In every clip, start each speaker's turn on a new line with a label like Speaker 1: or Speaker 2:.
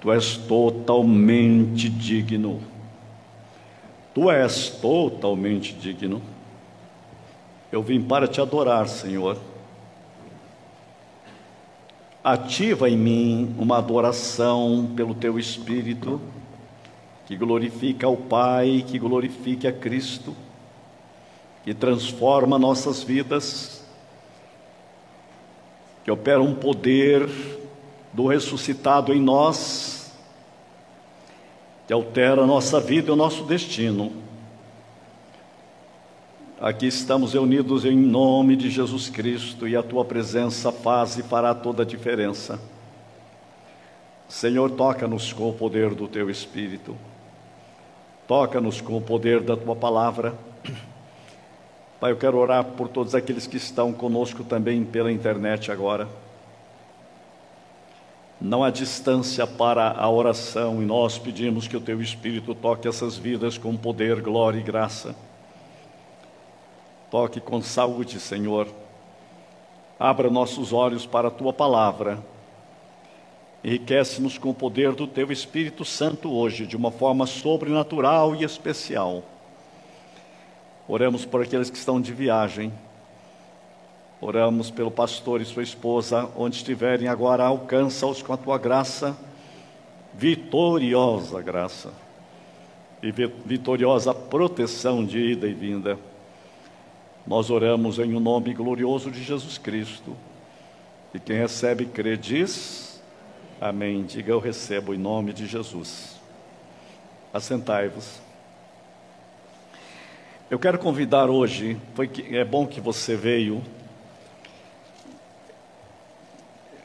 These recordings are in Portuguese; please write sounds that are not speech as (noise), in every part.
Speaker 1: Tu és totalmente digno. Tu és totalmente digno. Eu vim para te adorar, Senhor. Ativa em mim uma adoração pelo teu Espírito, que glorifica ao Pai, que glorifique a Cristo, que transforma nossas vidas, que opera um poder do ressuscitado em nós, que altera a nossa vida e o nosso destino. Aqui estamos reunidos em nome de Jesus Cristo e a tua presença faz e fará toda a diferença. Senhor, toca-nos com o poder do teu Espírito, toca-nos com o poder da tua palavra. Pai, eu quero orar por todos aqueles que estão conosco também pela internet agora. Não há distância para a oração e nós pedimos que o Teu Espírito toque essas vidas com poder, glória e graça. Toque com saúde, Senhor. Abra nossos olhos para a Tua palavra. Enriquece-nos com o poder do Teu Espírito Santo hoje, de uma forma sobrenatural e especial. Oramos por aqueles que estão de viagem Oramos pelo pastor e sua esposa, onde estiverem agora, alcança-os com a tua graça, vitoriosa graça e vitoriosa proteção de ida e vinda. Nós oramos em o um nome glorioso de Jesus Cristo. E quem recebe, crê, diz: Amém. Diga eu recebo em nome de Jesus. Assentai-vos. Eu quero convidar hoje, foi que, é bom que você veio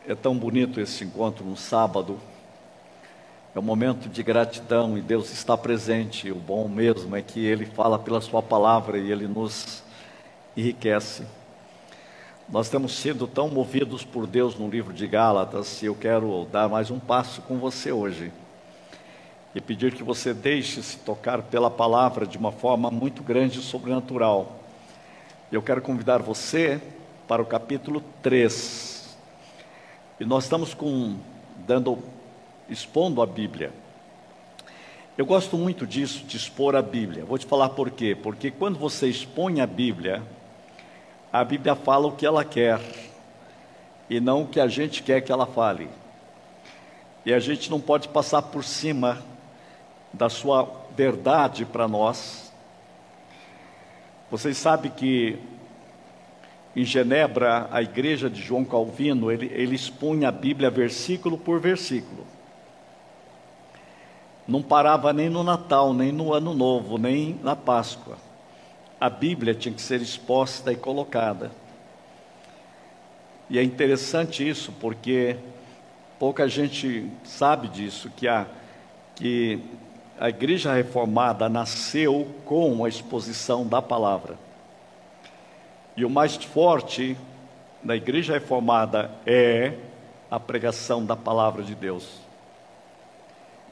Speaker 1: É tão bonito esse encontro no sábado. É um momento de gratidão e Deus está presente. O bom mesmo é que Ele fala pela Sua palavra e Ele nos enriquece. Nós temos sido tão movidos por Deus no livro de Gálatas e eu quero dar mais um passo com você hoje e pedir que você deixe-se tocar pela palavra de uma forma muito grande e sobrenatural. Eu quero convidar você para o capítulo 3 e nós estamos com, dando, expondo a Bíblia. Eu gosto muito disso, de expor a Bíblia. Vou te falar por quê. Porque quando você expõe a Bíblia, a Bíblia fala o que ela quer e não o que a gente quer que ela fale. E a gente não pode passar por cima da sua verdade para nós. Vocês sabem que em Genebra, a igreja de João Calvino, ele, ele expunha a Bíblia versículo por versículo. Não parava nem no Natal, nem no Ano Novo, nem na Páscoa. A Bíblia tinha que ser exposta e colocada. E é interessante isso, porque pouca gente sabe disso, que a, que a igreja reformada nasceu com a exposição da palavra. E o mais forte da igreja reformada é a pregação da palavra de Deus.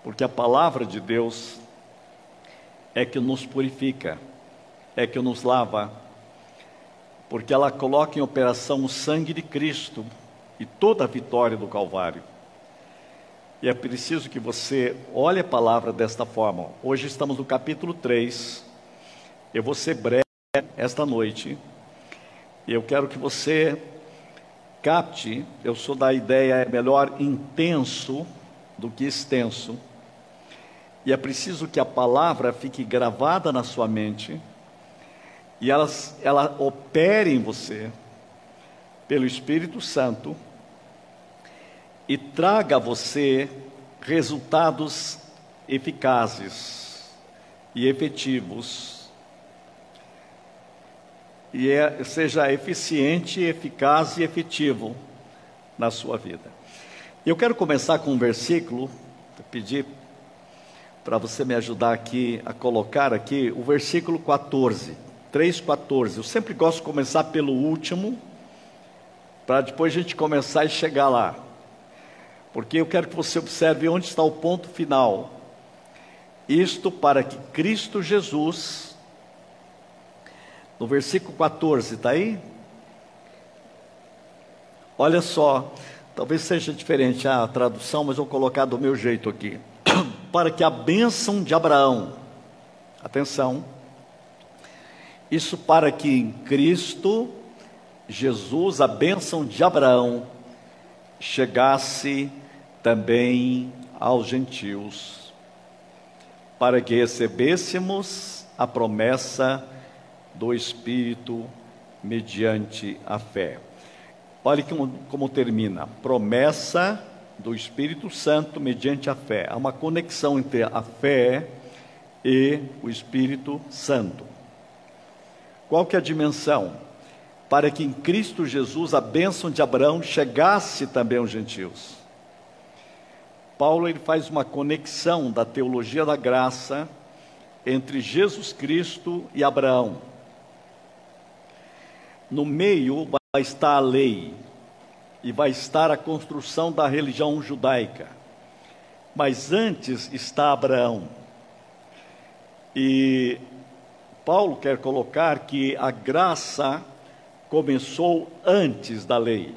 Speaker 1: Porque a palavra de Deus é que nos purifica, é que nos lava, porque ela coloca em operação o sangue de Cristo e toda a vitória do Calvário. E é preciso que você olhe a palavra desta forma. Hoje estamos no capítulo 3. Eu vou ser breve esta noite, eu quero que você capte, eu sou da ideia é melhor intenso do que extenso. E é preciso que a palavra fique gravada na sua mente e ela, ela opere em você pelo Espírito Santo e traga a você resultados eficazes e efetivos e é, seja eficiente, eficaz e efetivo na sua vida. Eu quero começar com um versículo, pedir para você me ajudar aqui a colocar aqui o versículo 14, 3:14. Eu sempre gosto de começar pelo último, para depois a gente começar e chegar lá. Porque eu quero que você observe onde está o ponto final. Isto para que Cristo Jesus no versículo 14, está aí? Olha só, Talvez seja diferente a tradução, mas vou colocar do meu jeito aqui. (clears throat) Para que a bênção de Abraão, atenção, isso para que em Cristo Jesus, a bênção de Abraão, chegasse também aos gentios, para que recebêssemos a promessa do Espírito mediante a fé. Olhe como, como termina: promessa do Espírito Santo mediante a fé. Há uma conexão entre a fé e o Espírito Santo. Qual que é a dimensão? Para que em Cristo Jesus a bênção de Abraão chegasse também aos gentios. Paulo ele faz uma conexão da teologia da graça entre Jesus Cristo e Abraão. No meio vai estar a lei e vai estar a construção da religião judaica. Mas antes está Abraão. E Paulo quer colocar que a graça começou antes da lei.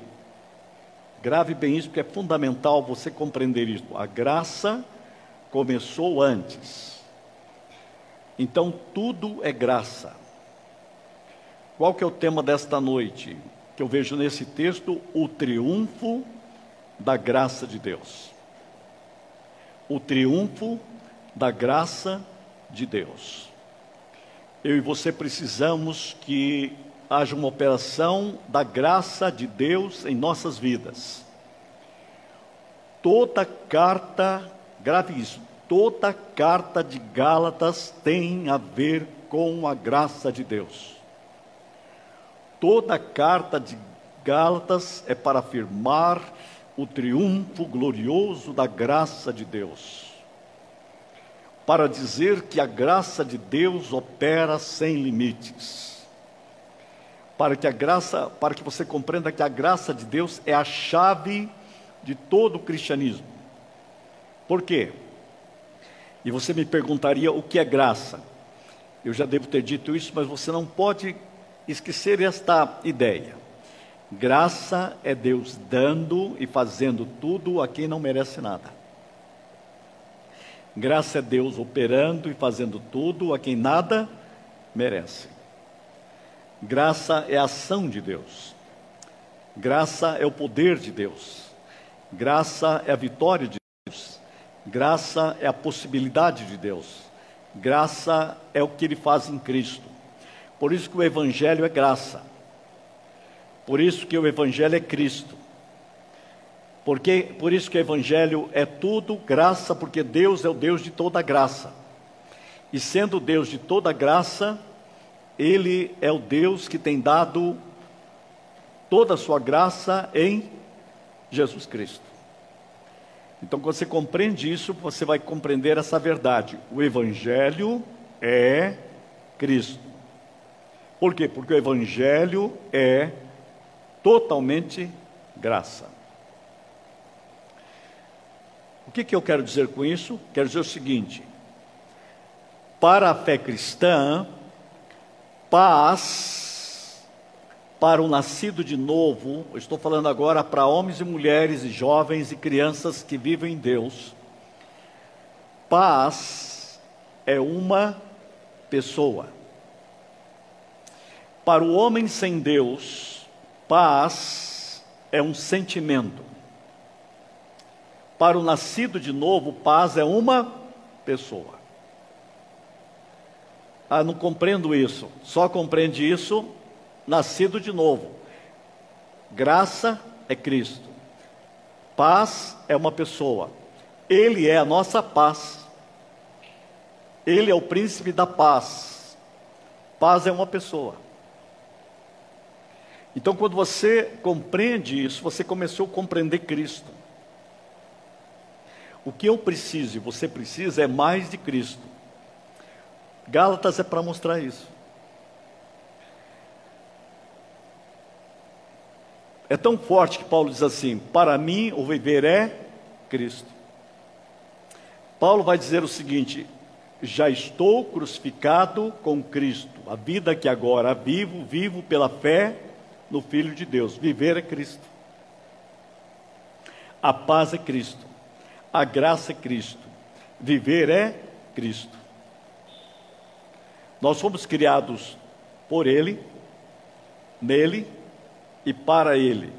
Speaker 1: Grave bem isso, porque é fundamental você compreender isso. A graça começou antes. Então tudo é graça. Qual que é o tema desta noite? que eu vejo nesse texto o triunfo da graça de Deus. O triunfo da graça de Deus. Eu e você precisamos que haja uma operação da graça de Deus em nossas vidas. Toda carta, grave isso, toda carta de Gálatas tem a ver com a graça de Deus. Toda a carta de Gálatas é para afirmar o triunfo glorioso da graça de Deus. Para dizer que a graça de Deus opera sem limites. Para que a graça, para que você compreenda que a graça de Deus é a chave de todo o cristianismo. Por quê? E você me perguntaria o que é graça? Eu já devo ter dito isso, mas você não pode esquecer esta ideia. Graça é Deus dando e fazendo tudo a quem não merece nada. Graça é Deus operando e fazendo tudo a quem nada merece. Graça é a ação de Deus. Graça é o poder de Deus. Graça é a vitória de Deus. Graça é a possibilidade de Deus. Graça é o que ele faz em Cristo. Por isso que o Evangelho é graça. Por isso que o Evangelho é Cristo. Porque, por isso que o Evangelho é tudo graça, porque Deus é o Deus de toda graça. E sendo Deus de toda graça, Ele é o Deus que tem dado toda a sua graça em Jesus Cristo. Então, quando você compreende isso, você vai compreender essa verdade. O Evangelho é Cristo. Por quê? Porque o Evangelho é totalmente graça. O que, que eu quero dizer com isso? Quero dizer o seguinte: para a fé cristã, paz para o nascido de novo, estou falando agora para homens e mulheres, e jovens e crianças que vivem em Deus. Paz é uma pessoa. Para o homem sem Deus, paz é um sentimento. Para o nascido de novo, paz é uma pessoa. Ah, não compreendo isso. Só compreende isso nascido de novo. Graça é Cristo. Paz é uma pessoa. Ele é a nossa paz. Ele é o príncipe da paz. Paz é uma pessoa. Então, quando você compreende isso, você começou a compreender Cristo. O que eu preciso e você precisa é mais de Cristo. Gálatas é para mostrar isso. É tão forte que Paulo diz assim: Para mim o viver é Cristo. Paulo vai dizer o seguinte: Já estou crucificado com Cristo. A vida que agora vivo, vivo pela fé no Filho de Deus. Viver é Cristo. A paz é Cristo. A graça é Cristo. Viver é Cristo. Nós fomos criados por Ele, nele e para Ele.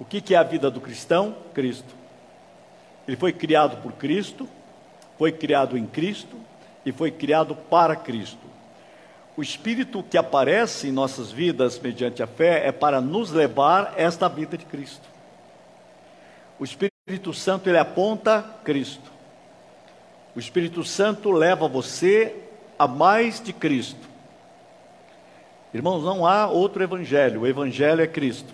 Speaker 1: O que, que é a vida do cristão? Cristo. Ele foi criado por Cristo, foi criado em Cristo e foi criado para Cristo. O Espírito que aparece em nossas vidas mediante a fé é para nos levar esta vida de Cristo. O Espírito Santo ele aponta Cristo. O Espírito Santo leva você a mais de Cristo. Irmãos, não há outro evangelho, o evangelho é Cristo.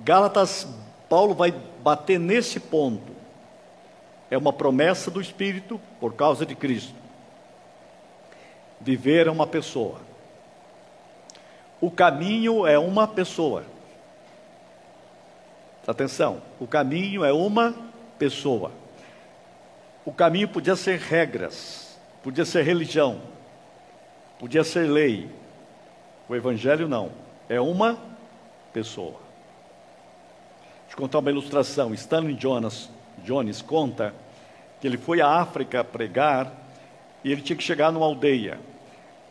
Speaker 1: Gálatas, Paulo vai bater nesse ponto. É uma promessa do Espírito por causa de Cristo. Viver é uma pessoa. O caminho é uma pessoa. Atenção, o caminho é uma pessoa. O caminho podia ser regras, podia ser religião, podia ser lei. O Evangelho não, é uma pessoa. Deixa eu contar uma ilustração. Stanley Jonas, Jones conta que ele foi à África pregar e ele tinha que chegar numa aldeia.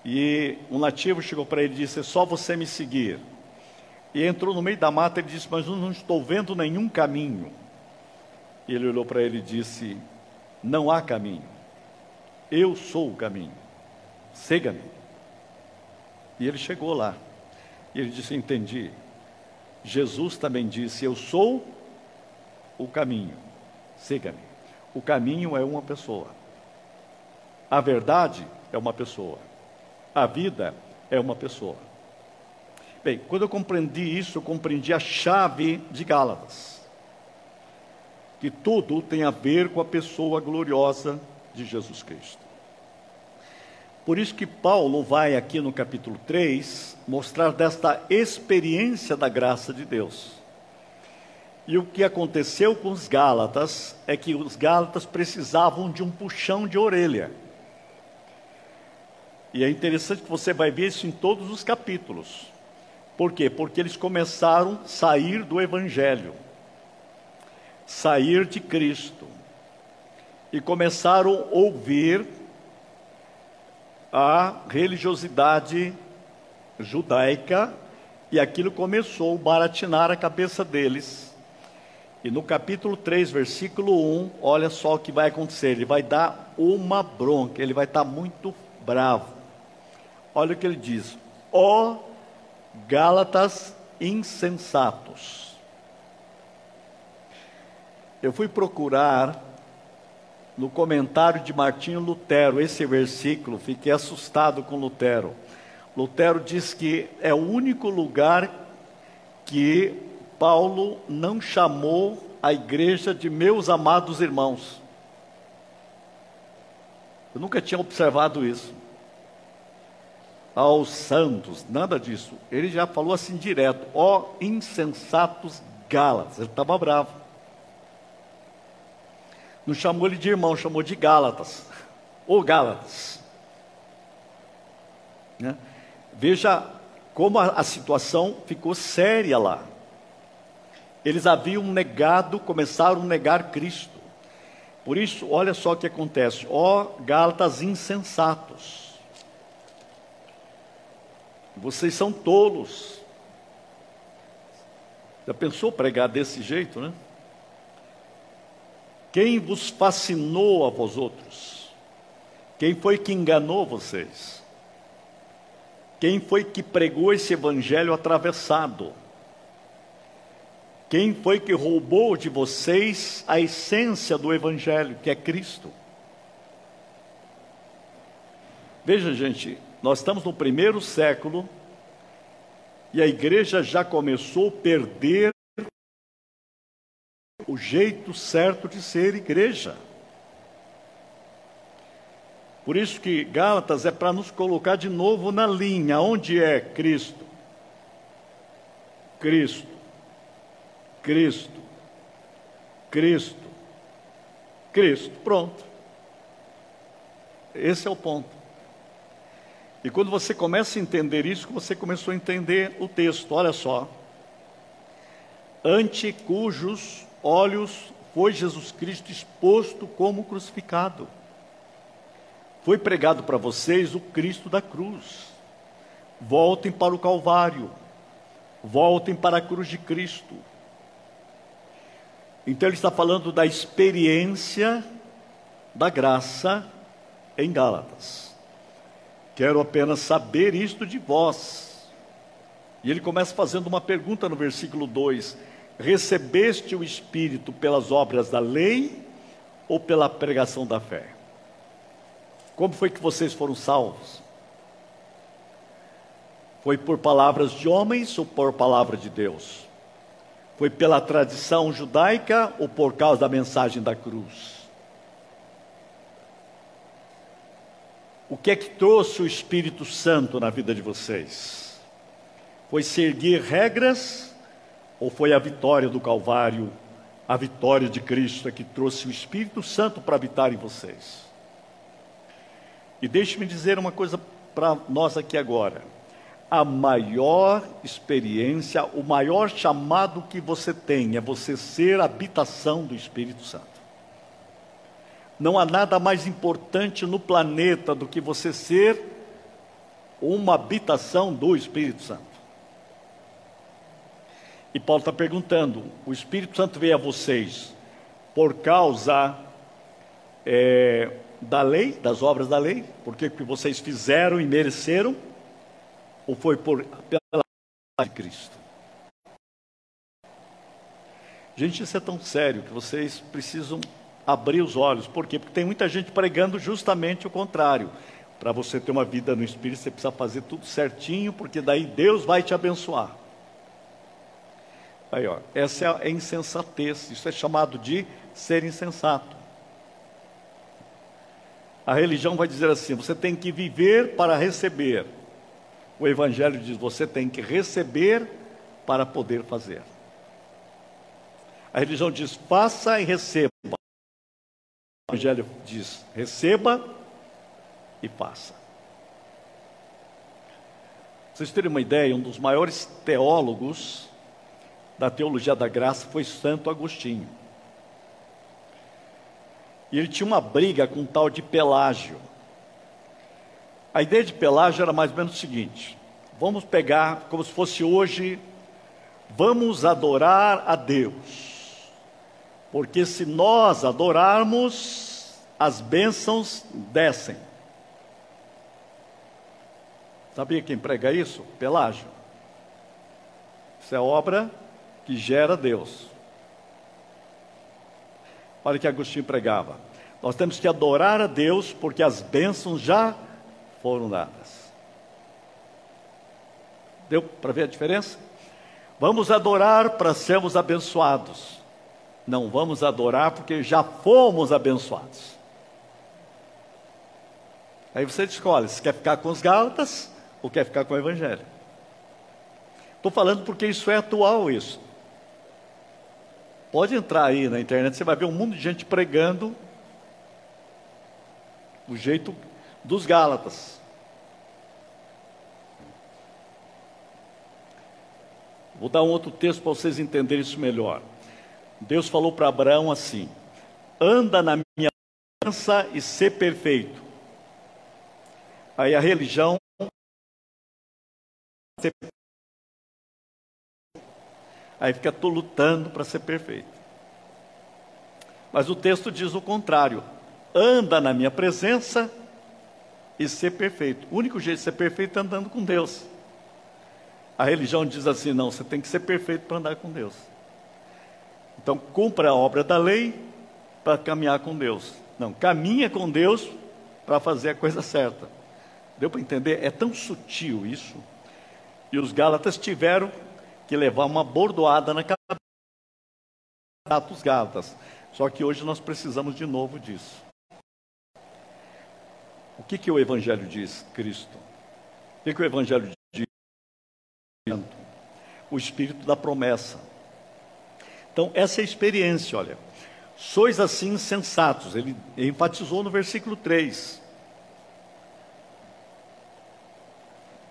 Speaker 1: E um nativo chegou para ele e disse: É só você me seguir. E entrou no meio da mata e disse: Mas eu não estou vendo nenhum caminho. E ele olhou para ele e disse: Não há caminho. Eu sou o caminho. Siga-me. E ele chegou lá. E ele disse: Entendi. Jesus também disse: Eu sou o caminho, siga-me. O caminho é uma pessoa, a verdade é uma pessoa, a vida é uma pessoa. Bem, quando eu compreendi isso, eu compreendi a chave de Gálatas, que tudo tem a ver com a pessoa gloriosa de Jesus Cristo. Por isso que Paulo vai aqui no capítulo 3 mostrar desta experiência da graça de Deus. E o que aconteceu com os Gálatas é que os Gálatas precisavam de um puxão de orelha. E é interessante que você vai ver isso em todos os capítulos. Por quê? Porque eles começaram a sair do Evangelho, sair de Cristo, e começaram a ouvir a religiosidade judaica e aquilo começou a baratinar a cabeça deles. E no capítulo 3, versículo 1, olha só o que vai acontecer: ele vai dar uma bronca, ele vai estar muito bravo. Olha o que ele diz: ó Gálatas insensatos. Eu fui procurar no comentário de Martinho Lutero, esse versículo, fiquei assustado com Lutero. Lutero diz que é o único lugar que Paulo não chamou a igreja de meus amados irmãos. Eu nunca tinha observado isso. Aos santos, nada disso. Ele já falou assim direto: ó insensatos Gálatas. Ele estava bravo. Não chamou ele de irmão, chamou de Gálatas. Ou Gálatas. Né? Veja como a, a situação ficou séria lá. Eles haviam negado, começaram a negar Cristo. Por isso, olha só o que acontece. Ó Gálatas insensatos. Vocês são tolos. Já pensou pregar desse jeito, né? Quem vos fascinou a vós outros? Quem foi que enganou vocês? Quem foi que pregou esse evangelho atravessado? Quem foi que roubou de vocês a essência do evangelho, que é Cristo? Veja, gente, nós estamos no primeiro século e a igreja já começou a perder o jeito certo de ser igreja. Por isso que Gálatas é para nos colocar de novo na linha, onde é Cristo? Cristo. Cristo. Cristo. Cristo. Pronto. Esse é o ponto. E quando você começa a entender isso, você começou a entender o texto. Olha só. ante cujos olhos foi Jesus Cristo exposto como crucificado. Foi pregado para vocês o Cristo da cruz. Voltem para o Calvário. Voltem para a cruz de Cristo. Então ele está falando da experiência da graça em Gálatas. Quero apenas saber isto de vós. E ele começa fazendo uma pergunta no versículo 2: Recebeste o Espírito pelas obras da lei ou pela pregação da fé? Como foi que vocês foram salvos? Foi por palavras de homens ou por palavra de Deus? Foi pela tradição judaica ou por causa da mensagem da cruz? O que é que trouxe o Espírito Santo na vida de vocês? Foi seguir regras ou foi a vitória do Calvário, a vitória de Cristo é que trouxe o Espírito Santo para habitar em vocês? E deixe-me dizer uma coisa para nós aqui agora. A maior experiência, o maior chamado que você tem é você ser habitação do Espírito Santo. Não há nada mais importante no planeta do que você ser uma habitação do Espírito Santo. E Paulo está perguntando: o Espírito Santo veio a vocês por causa é, da lei, das obras da lei, porque que vocês fizeram e mereceram, ou foi por pela de Cristo? Gente, isso é tão sério que vocês precisam abrir os olhos. Por quê? Porque tem muita gente pregando justamente o contrário. Para você ter uma vida no Espírito, você precisa fazer tudo certinho, porque daí Deus vai te abençoar. Aí, ó, essa é a insensatez. Isso é chamado de ser insensato. A religião vai dizer assim: você tem que viver para receber. O Evangelho diz: você tem que receber para poder fazer. A religião diz: faça e receba. O Evangelho diz: receba e faça. Vocês terem uma ideia, um dos maiores teólogos da teologia da graça foi Santo Agostinho. E ele tinha uma briga com um tal de Pelágio. A ideia de Pelágio era mais ou menos o seguinte: vamos pegar como se fosse hoje, vamos adorar a Deus. Porque se nós adorarmos, as bênçãos descem. Sabia quem prega isso? Pelágio. Isso é obra que gera Deus. Olha o que Agostinho pregava. Nós temos que adorar a Deus porque as bênçãos já foram dadas. Deu para ver a diferença? Vamos adorar para sermos abençoados. Não vamos adorar porque já fomos abençoados. Aí você escolhe se quer ficar com os Gálatas ou quer ficar com o Evangelho. Estou falando porque isso é atual, isso. Pode entrar aí na internet, você vai ver um mundo de gente pregando o jeito dos Gálatas. Vou dar um outro texto para vocês entenderem isso melhor. Deus falou para Abraão assim: anda na minha presença e ser perfeito. Aí a religião Aí fica tô lutando para ser perfeito. Mas o texto diz o contrário: anda na minha presença e ser perfeito. O único jeito de ser perfeito é andando com Deus. A religião diz assim: não, você tem que ser perfeito para andar com Deus. Então, cumpra a obra da lei para caminhar com Deus. Não, caminha com Deus para fazer a coisa certa. Deu para entender? É tão sutil isso. E os Gálatas tiveram que levar uma bordoada na cabeça dos Gálatas. Só que hoje nós precisamos de novo disso. O que, que o Evangelho diz, Cristo? O que, que o Evangelho diz? O Espírito da promessa. Então, essa é a experiência, olha. Sois assim sensatos, ele enfatizou no versículo 3.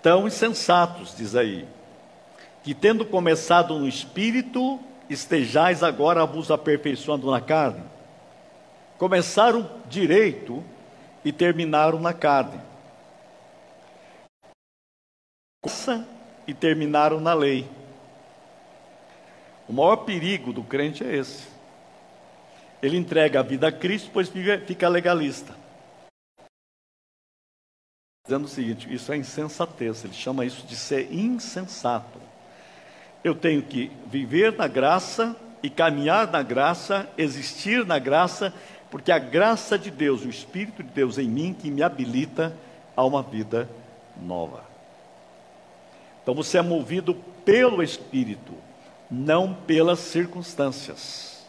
Speaker 1: Tão insensatos, diz aí que tendo começado no espírito, estejais agora vos aperfeiçoando na carne? Começaram direito e terminaram na carne. E terminaram na lei. O maior perigo do crente é esse. Ele entrega a vida a Cristo, pois fica legalista. Dizendo o seguinte: isso é insensatez, ele chama isso de ser insensato. Eu tenho que viver na graça e caminhar na graça, existir na graça, porque a graça de Deus, o Espírito de Deus em mim, que me habilita a uma vida nova. Então você é movido pelo Espírito, não pelas circunstâncias,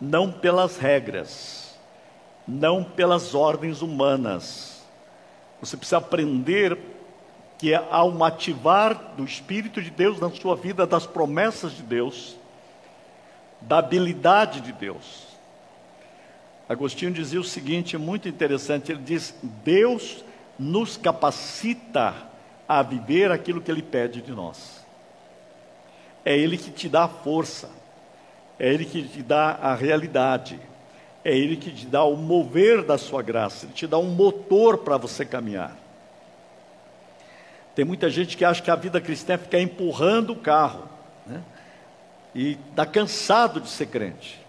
Speaker 1: não pelas regras, não pelas ordens humanas. Você precisa aprender que há um ativar do Espírito de Deus na sua vida, das promessas de Deus, da habilidade de Deus. Agostinho dizia o seguinte, muito interessante: ele diz, Deus nos capacita a viver aquilo que Ele pede de nós. É Ele que te dá a força, é Ele que te dá a realidade, é Ele que te dá o mover da sua graça, Ele te dá um motor para você caminhar. Tem muita gente que acha que a vida cristã é ficar empurrando o carro, né? e está cansado de ser crente,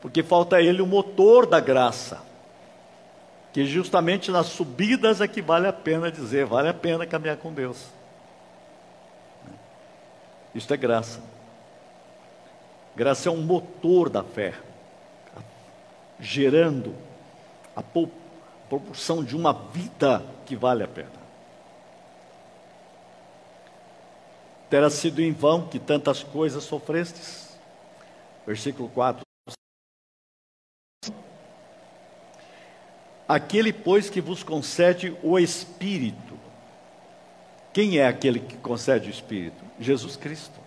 Speaker 1: porque falta a ele o motor da graça, que justamente nas subidas é que vale a pena dizer, vale a pena caminhar com Deus. Isso é graça. Graça é um motor da fé, gerando a proporção de uma vida que vale a pena. Terá sido em vão que tantas coisas sofrestes. Versículo 4. Aquele, pois, que vos concede o Espírito. Quem é aquele que concede o Espírito? Jesus Cristo.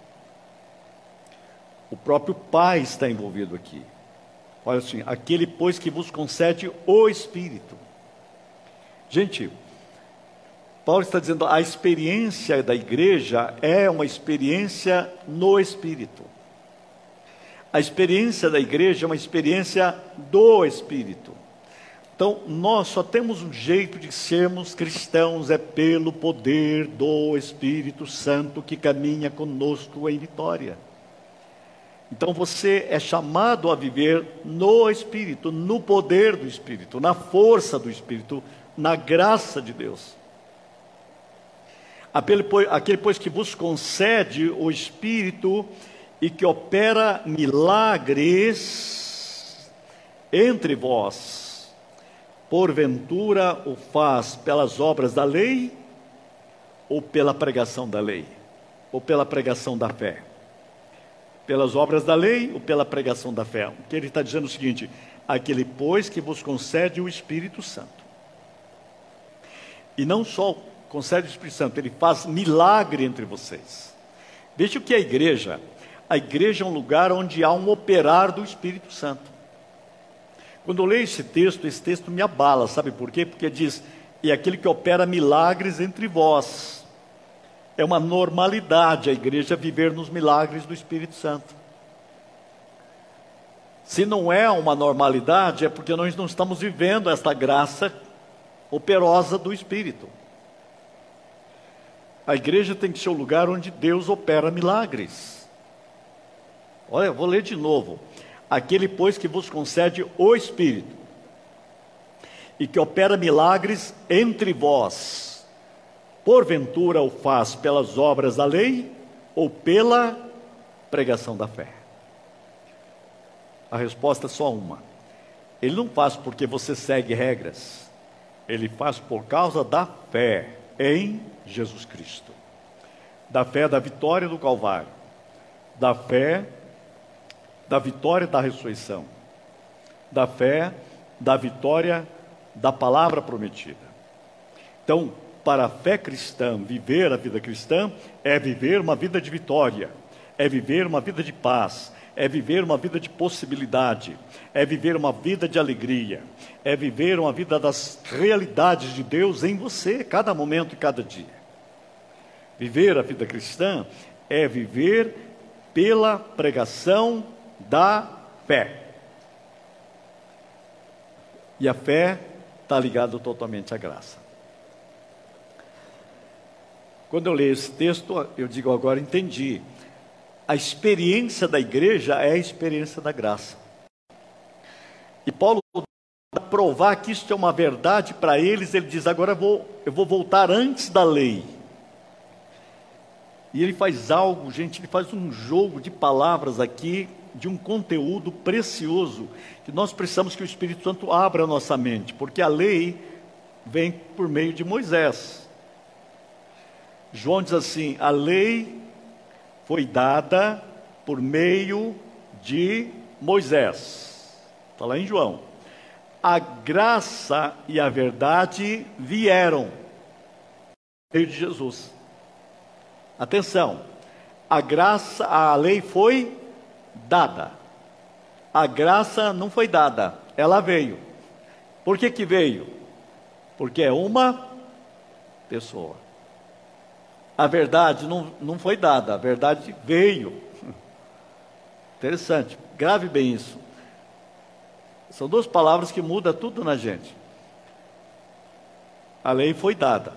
Speaker 1: O próprio Pai está envolvido aqui. Olha assim, aquele, pois, que vos concede o Espírito. Gente, Paulo está dizendo, a experiência da igreja é uma experiência no Espírito. A experiência da igreja é uma experiência do Espírito. Então, nós só temos um jeito de sermos cristãos, é pelo poder do Espírito Santo que caminha conosco em vitória. Então, você é chamado a viver no Espírito, no poder do Espírito, na força do Espírito, na graça de Deus. Aquele, pois, que vos concede o Espírito e que opera milagres entre vós porventura o faz pelas obras da lei ou pela pregação da lei? Ou pela pregação da fé? Pelas obras da lei ou pela pregação da fé? O que ele está dizendo é o seguinte: aquele, pois, que vos concede o Espírito Santo. E não só concede o Espírito Santo, ele faz milagre entre vocês. Veja o que é a igreja. A igreja é um lugar onde há um operar do Espírito Santo. Quando eu leio esse texto, esse texto me abala, sabe por quê? Porque diz: e aquele que opera milagres entre vós. É uma normalidade a igreja viver nos milagres do Espírito Santo. Se não é uma normalidade, é porque nós não estamos vivendo esta graça operosa do Espírito. A igreja tem que ser o lugar onde Deus opera milagres. Olha, vou ler de novo aquele, pois, que vos concede o Espírito e que opera milagres entre vós, porventura o faz pelas obras da lei ou pela pregação da fé? A resposta é só uma. Ele não faz porque você segue regras, ele faz por causa da fé em Jesus Cristo, da fé da vitória do Calvário, da fé da vitória da ressurreição, da fé, da vitória da palavra prometida. Então, para a fé cristã, viver a vida cristã é viver uma vida de vitória, é viver uma vida de paz, é viver uma vida de possibilidade, é viver uma vida de alegria, é viver uma vida das realidades de Deus em você, cada momento e cada dia. Viver a vida cristã é viver pela pregação da fé. E a fé está ligada totalmente à graça. Quando eu leio esse texto, eu digo agora entendi. A experiência da igreja é a experiência da graça. E Paulo, para provar que isso é uma verdade para eles, ele diz: agora eu vou, eu vou voltar antes da lei. E ele faz algo, gente, ele faz um jogo de palavras aqui, de um conteúdo precioso, que nós precisamos que o Espírito Santo abra a nossa mente, porque a lei vem por meio de Moisés. João diz assim: a lei foi dada por meio de Moisés. Está lá em João. A graça e a verdade vieram por meio de Jesus. Atenção, a graça, a lei foi dada. A graça não foi dada, ela veio. Por que que veio? Porque é uma pessoa. A verdade não, não foi dada, a verdade veio. (laughs) Interessante, grave bem isso. São duas palavras que mudam tudo na gente. A lei foi dada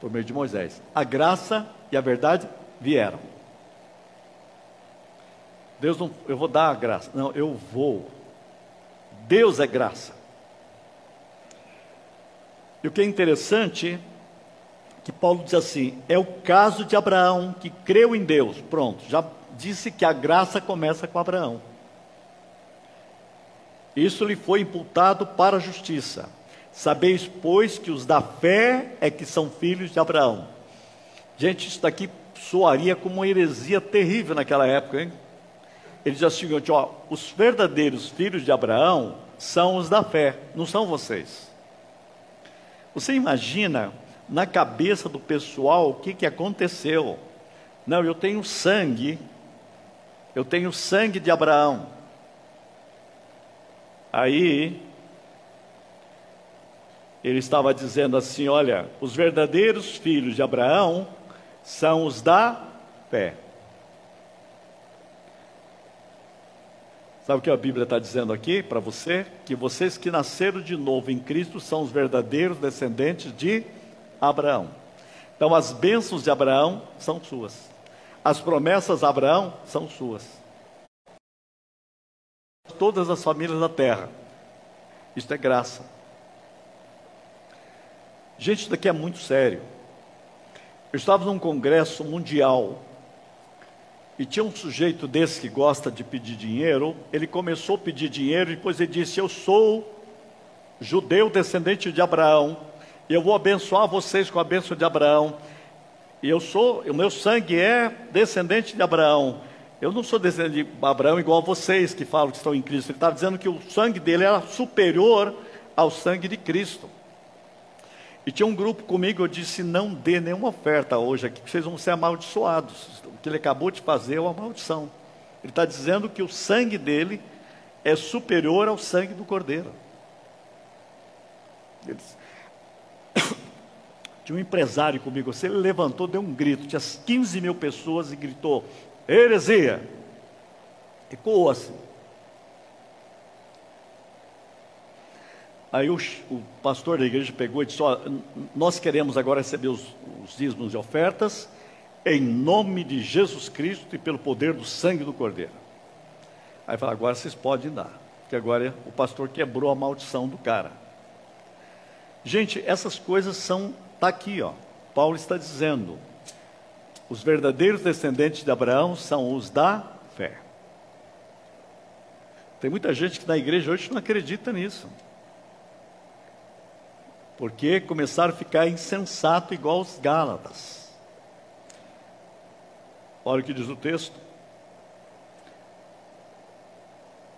Speaker 1: por meio de Moisés. A graça e a verdade vieram. Deus não, eu vou dar a graça. Não, eu vou. Deus é graça. E o que é interessante que Paulo diz assim: é o caso de Abraão que creu em Deus. Pronto, já disse que a graça começa com Abraão. Isso lhe foi imputado para a justiça. Sabeis, pois, que os da fé é que são filhos de Abraão. Gente, isso daqui soaria como uma heresia terrível naquela época, hein? Ele diz assim: ó, os verdadeiros filhos de Abraão são os da fé, não são vocês. Você imagina na cabeça do pessoal o que, que aconteceu? Não, eu tenho sangue, eu tenho sangue de Abraão. Aí ele estava dizendo assim: olha, os verdadeiros filhos de Abraão são os da fé. Sabe o que a Bíblia está dizendo aqui para você? Que vocês que nasceram de novo em Cristo são os verdadeiros descendentes de Abraão. Então, as bênçãos de Abraão são suas, as promessas de Abraão são suas. Todas as famílias da terra, isto é graça. Gente, isso daqui é muito sério. Eu estava num congresso mundial e tinha um sujeito desse que gosta de pedir dinheiro. Ele começou a pedir dinheiro e depois ele disse: Eu sou judeu descendente de Abraão. E eu vou abençoar vocês com a bênção de Abraão. E eu sou, o meu sangue é descendente de Abraão. Eu não sou descendente de Abraão igual a vocês que falam que estão em Cristo. Ele estava dizendo que o sangue dele era superior ao sangue de Cristo. E tinha um grupo comigo, eu disse: não dê nenhuma oferta hoje aqui, que vocês vão ser amaldiçoados. Que ele acabou de fazer é uma maldição. Ele está dizendo que o sangue dele é superior ao sangue do cordeiro. Eles... (coughs) Tinha um empresário comigo, ele levantou, deu um grito, tinha 15 mil pessoas e gritou: heresia! Ecoou assim. Aí o, o, pastor da igreja pegou e disse: ó, Nós queremos agora receber os, os dízimos e ofertas, em nome de Jesus Cristo e pelo poder do sangue do Cordeiro. Aí fala: Agora vocês podem dar, porque agora o pastor quebrou a maldição do cara. Gente, essas coisas são, está aqui, ó. Paulo está dizendo: os verdadeiros descendentes de Abraão são os da fé. Tem muita gente que na igreja hoje não acredita nisso porque começaram a ficar insensato igual os Gálatas. Olha o que diz o texto.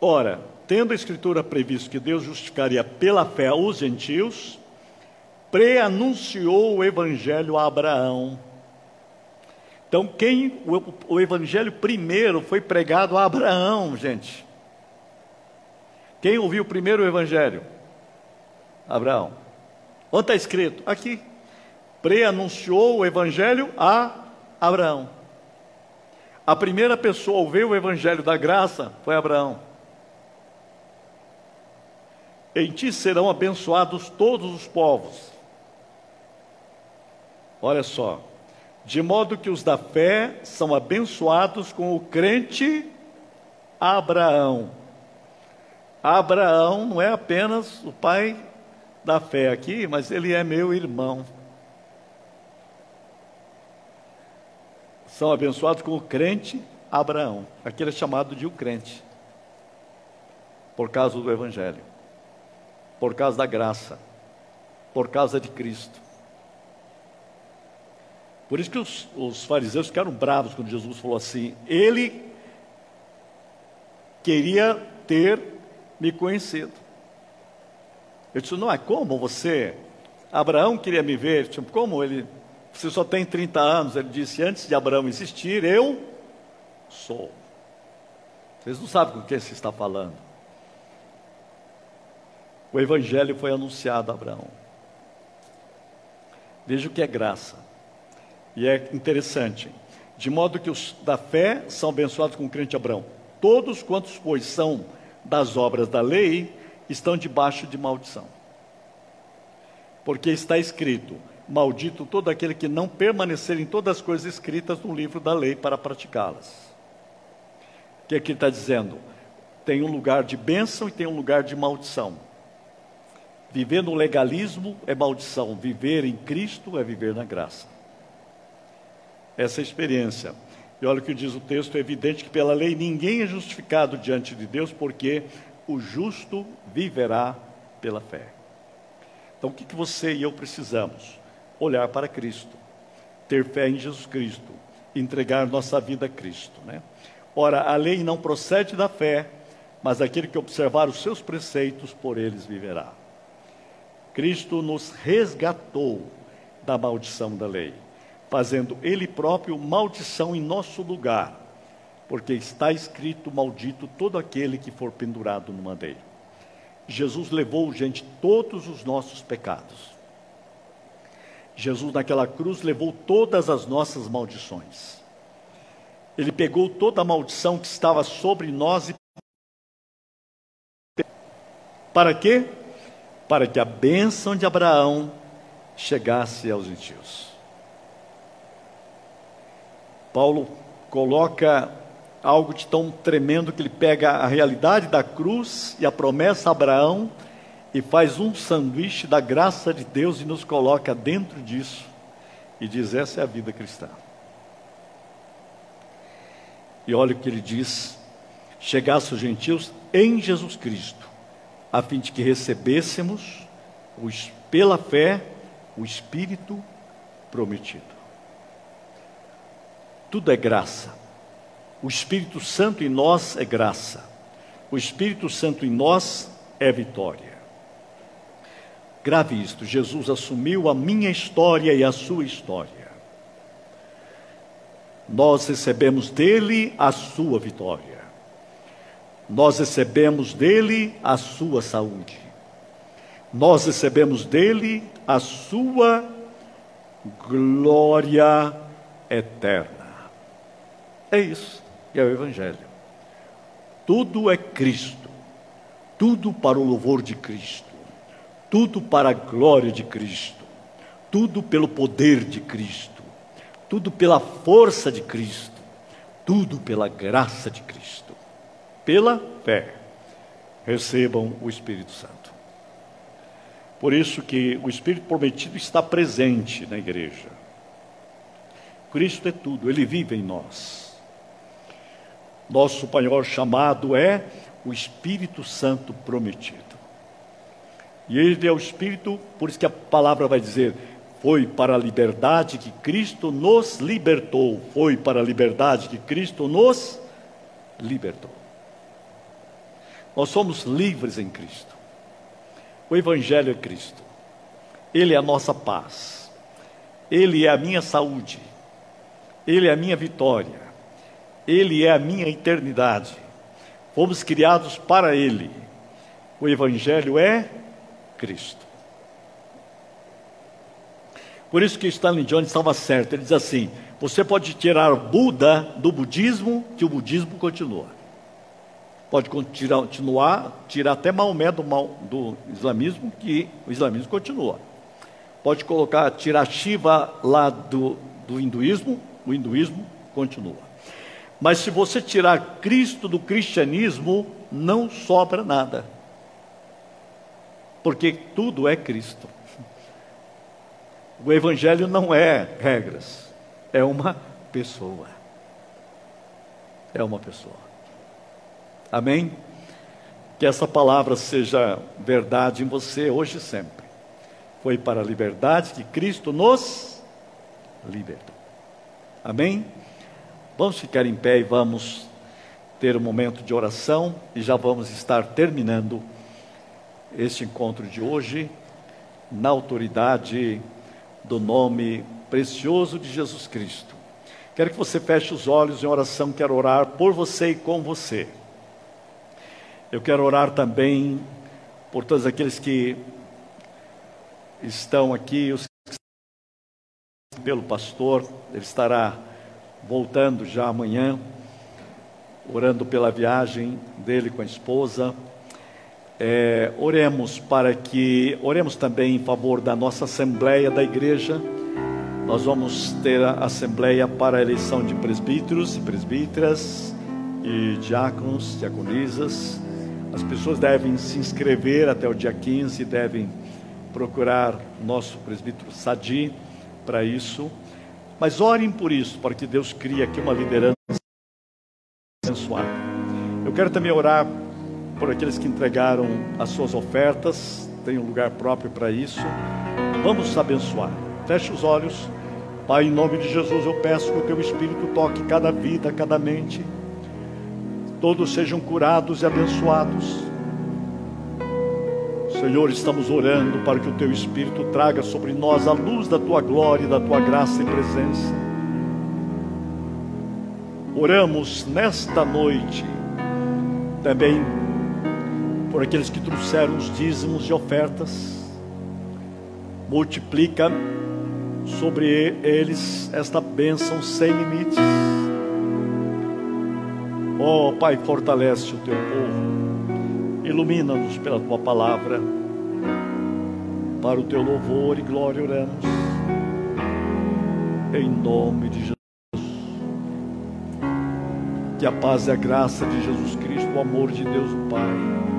Speaker 1: Ora, tendo a Escritura previsto que Deus justificaria pela fé os gentios, preanunciou o Evangelho a Abraão. Então, quem o, o Evangelho primeiro foi pregado a Abraão, gente. Quem ouviu primeiro o Evangelho? Abraão. Onde está escrito? Aqui. Preanunciou o evangelho a Abraão. A primeira pessoa a ouvir o evangelho da graça foi Abraão. Em ti serão abençoados todos os povos. Olha só, de modo que os da fé são abençoados com o crente Abraão. Abraão não é apenas o pai da fé aqui, mas ele é meu irmão. São abençoados com o crente Abraão. Aquele é chamado de o crente, por causa do Evangelho, por causa da graça, por causa de Cristo. Por isso que os, os fariseus ficaram bravos quando Jesus falou assim: Ele queria ter me conhecido. Eu disse: Não é como você? Abraão queria me ver. Tipo, como ele? Você só tem 30 anos. Ele disse: Antes de Abraão existir, eu sou. Vocês não sabem com quem se está falando. O Evangelho foi anunciado a Abraão. Veja o que é graça. E é interessante. De modo que os da fé são abençoados com o crente Abraão. Todos quantos, pois, são das obras da lei, estão debaixo de maldição. Porque está escrito: Maldito todo aquele que não permanecer em todas as coisas escritas no livro da lei para praticá-las. O que aqui está dizendo? Tem um lugar de bênção e tem um lugar de maldição. Viver no legalismo é maldição, viver em Cristo é viver na graça essa experiência. E olha o que diz o texto: é evidente que pela lei ninguém é justificado diante de Deus, porque o justo viverá pela fé. Então, o que, que você e eu precisamos? Olhar para Cristo, ter fé em Jesus Cristo, entregar nossa vida a Cristo. Né? Ora, a lei não procede da fé, mas aquele que observar os seus preceitos, por eles viverá. Cristo nos resgatou da maldição da lei fazendo ele próprio maldição em nosso lugar, porque está escrito: Maldito todo aquele que for pendurado no madeiro. Jesus levou, gente, todos os nossos pecados. Jesus, naquela cruz, levou todas as nossas maldições. Ele pegou toda a maldição que estava sobre nós e. Para quê? Para que a bênção de Abraão chegasse aos gentios. Paulo coloca algo de tão tremendo que ele pega a realidade da cruz e a promessa a Abraão e faz um sanduíche da graça de Deus e nos coloca dentro disso e diz: essa é a vida cristã. E olha o que ele diz: chegasse os gentios em Jesus Cristo, a fim de que recebêssemos pela fé o Espírito prometido. Tudo é graça. O Espírito Santo em nós é graça. O Espírito Santo em nós é vitória. Grave isto: Jesus assumiu a minha história e a sua história. Nós recebemos dele a sua vitória. Nós recebemos dele a sua saúde. Nós recebemos dele a sua glória eterna. É isso que é o Evangelho. Tudo é Cristo, tudo para o louvor de Cristo, tudo para a glória de Cristo, tudo pelo poder de Cristo, tudo pela força de Cristo, tudo pela graça de Cristo. Pela fé, recebam o Espírito Santo. Por isso que o Espírito prometido está presente na igreja. Cristo é tudo, ele vive em nós. Nosso maior chamado é o Espírito Santo prometido. E ele é o Espírito, por isso que a palavra vai dizer: foi para a liberdade que Cristo nos libertou. Foi para a liberdade que Cristo nos libertou. Nós somos livres em Cristo. O Evangelho é Cristo. Ele é a nossa paz. Ele é a minha saúde. Ele é a minha vitória. Ele é a minha eternidade. Fomos criados para Ele. O Evangelho é Cristo. Por isso que Stanley Jones estava certo. Ele diz assim: você pode tirar Buda do budismo, que o budismo continua. Pode continuar, tirar até Maomé do, do islamismo, que o islamismo continua. Pode colocar, tirar Shiva lá do, do hinduísmo, o hinduísmo continua. Mas se você tirar Cristo do cristianismo, não sobra nada. Porque tudo é Cristo. O Evangelho não é regras, é uma pessoa. É uma pessoa. Amém? Que essa palavra seja verdade em você hoje e sempre. Foi para a liberdade que Cristo nos libertou. Amém? Vamos ficar em pé e vamos ter um momento de oração e já vamos estar terminando este encontro de hoje na autoridade do nome precioso de Jesus Cristo. Quero que você feche os olhos em oração, quero orar por você e com você. Eu quero orar também por todos aqueles que estão aqui, os pelo pastor, ele estará voltando já amanhã, orando pela viagem dele com a esposa. É, oremos para que, oremos também em favor da nossa Assembleia da Igreja. Nós vamos ter a Assembleia para a eleição de presbíteros e presbíteras e diáconos, diaconisas. As pessoas devem se inscrever até o dia 15, devem procurar nosso presbítero Sadi para isso. Mas orem por isso, para que Deus crie aqui uma liderança abençoada. Eu quero também orar por aqueles que entregaram as suas ofertas, tem um lugar próprio para isso. Vamos abençoar. Feche os olhos. Pai, em nome de Jesus, eu peço que o teu Espírito toque cada vida, cada mente. Todos sejam curados e abençoados. Senhor, estamos orando para que o teu Espírito traga sobre nós a luz da tua glória, da tua graça e presença. Oramos nesta noite também por aqueles que trouxeram os dízimos e ofertas. Multiplica sobre eles esta bênção sem limites. Ó oh, Pai, fortalece o teu povo Ilumina-nos pela tua palavra. Para o teu louvor e glória oramos. Em nome de Jesus. Que a paz e a graça de Jesus Cristo, o amor de Deus o Pai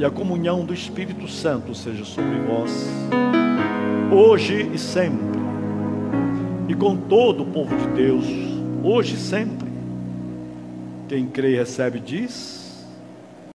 Speaker 1: e a comunhão do Espírito Santo seja sobre vós, hoje e sempre, e com todo o povo de Deus, hoje e sempre. Quem crê recebe, diz.